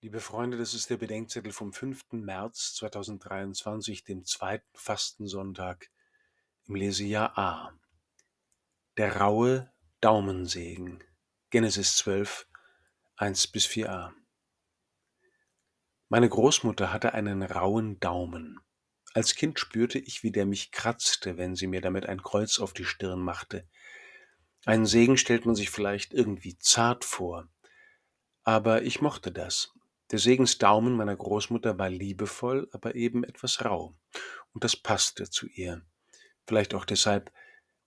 Liebe Freunde, das ist der Bedenkzettel vom 5. März 2023, dem zweiten Fastensonntag im Lesejahr A. Der raue Daumensegen. Genesis 12, 1 bis 4a. Meine Großmutter hatte einen rauen Daumen. Als Kind spürte ich, wie der mich kratzte, wenn sie mir damit ein Kreuz auf die Stirn machte. Einen Segen stellt man sich vielleicht irgendwie zart vor, aber ich mochte das. Der Segensdaumen meiner Großmutter war liebevoll, aber eben etwas rau. Und das passte zu ihr. Vielleicht auch deshalb,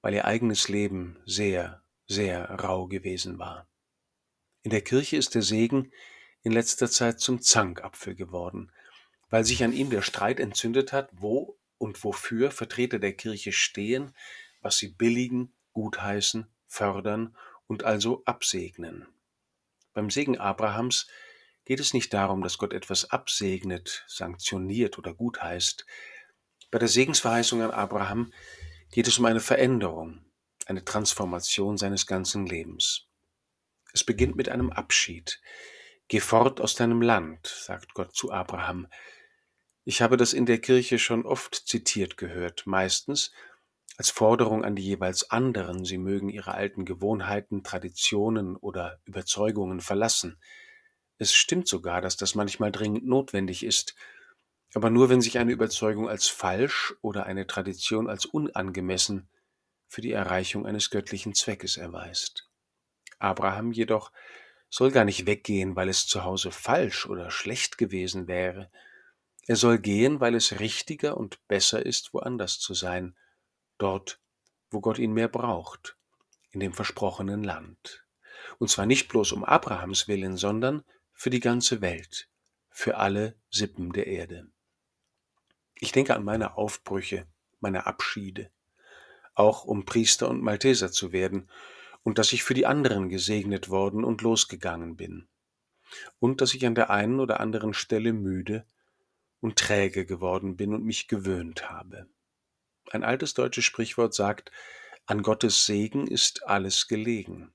weil ihr eigenes Leben sehr, sehr rau gewesen war. In der Kirche ist der Segen in letzter Zeit zum Zankapfel geworden, weil sich an ihm der Streit entzündet hat, wo und wofür Vertreter der Kirche stehen, was sie billigen, gutheißen, fördern und also absegnen. Beim Segen Abrahams geht es nicht darum, dass Gott etwas absegnet, sanktioniert oder gutheißt. Bei der Segensverheißung an Abraham geht es um eine Veränderung, eine Transformation seines ganzen Lebens. Es beginnt mit einem Abschied. Geh fort aus deinem Land, sagt Gott zu Abraham. Ich habe das in der Kirche schon oft zitiert gehört, meistens als Forderung an die jeweils anderen, sie mögen ihre alten Gewohnheiten, Traditionen oder Überzeugungen verlassen. Es stimmt sogar, dass das manchmal dringend notwendig ist, aber nur wenn sich eine Überzeugung als falsch oder eine Tradition als unangemessen für die Erreichung eines göttlichen Zweckes erweist. Abraham jedoch soll gar nicht weggehen, weil es zu Hause falsch oder schlecht gewesen wäre. Er soll gehen, weil es richtiger und besser ist, woanders zu sein, dort, wo Gott ihn mehr braucht, in dem versprochenen Land. Und zwar nicht bloß um Abrahams willen, sondern für die ganze Welt, für alle Sippen der Erde. Ich denke an meine Aufbrüche, meine Abschiede, auch um Priester und Malteser zu werden, und dass ich für die anderen gesegnet worden und losgegangen bin, und dass ich an der einen oder anderen Stelle müde und träge geworden bin und mich gewöhnt habe. Ein altes deutsches Sprichwort sagt, an Gottes Segen ist alles gelegen.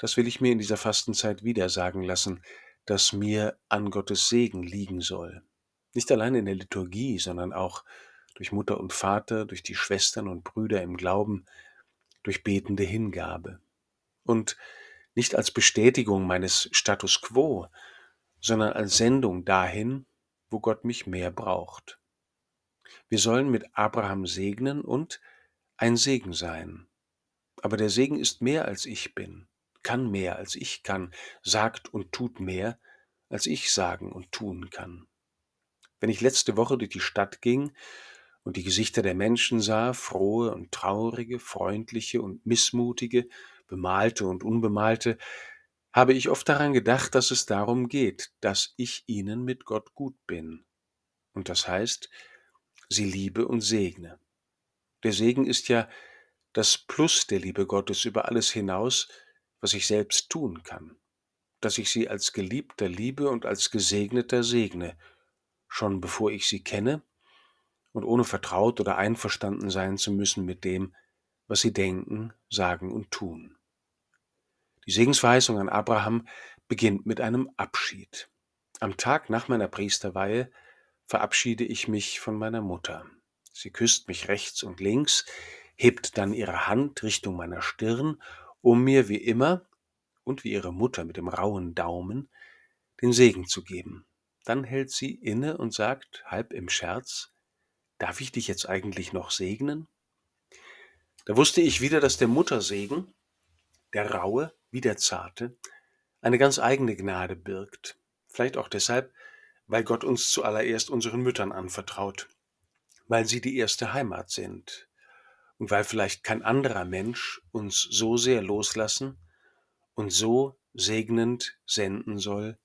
Das will ich mir in dieser Fastenzeit wieder sagen lassen, dass mir an Gottes Segen liegen soll. Nicht allein in der Liturgie, sondern auch durch Mutter und Vater, durch die Schwestern und Brüder im Glauben, durch betende Hingabe. Und nicht als Bestätigung meines Status quo, sondern als Sendung dahin, wo Gott mich mehr braucht. Wir sollen mit Abraham segnen und ein Segen sein. Aber der Segen ist mehr als ich bin kann mehr, als ich kann, sagt und tut mehr, als ich sagen und tun kann. Wenn ich letzte Woche durch die Stadt ging und die Gesichter der Menschen sah, frohe und traurige, freundliche und missmutige, bemalte und unbemalte, habe ich oft daran gedacht, dass es darum geht, dass ich ihnen mit Gott gut bin. Und das heißt, sie liebe und segne. Der Segen ist ja das Plus der Liebe Gottes über alles hinaus, was ich selbst tun kann, dass ich sie als Geliebter liebe und als Gesegneter segne, schon bevor ich sie kenne und ohne vertraut oder einverstanden sein zu müssen mit dem, was sie denken, sagen und tun. Die Segensverheißung an Abraham beginnt mit einem Abschied. Am Tag nach meiner Priesterweihe verabschiede ich mich von meiner Mutter. Sie küsst mich rechts und links, hebt dann ihre Hand Richtung meiner Stirn um mir wie immer und wie ihre Mutter mit dem rauen Daumen den Segen zu geben. Dann hält sie inne und sagt, halb im Scherz, darf ich dich jetzt eigentlich noch segnen? Da wusste ich wieder, dass der Muttersegen, der raue wie der zarte, eine ganz eigene Gnade birgt. Vielleicht auch deshalb, weil Gott uns zuallererst unseren Müttern anvertraut, weil sie die erste Heimat sind, und weil vielleicht kein anderer Mensch uns so sehr loslassen und so segnend senden soll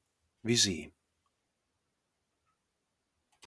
wie sie.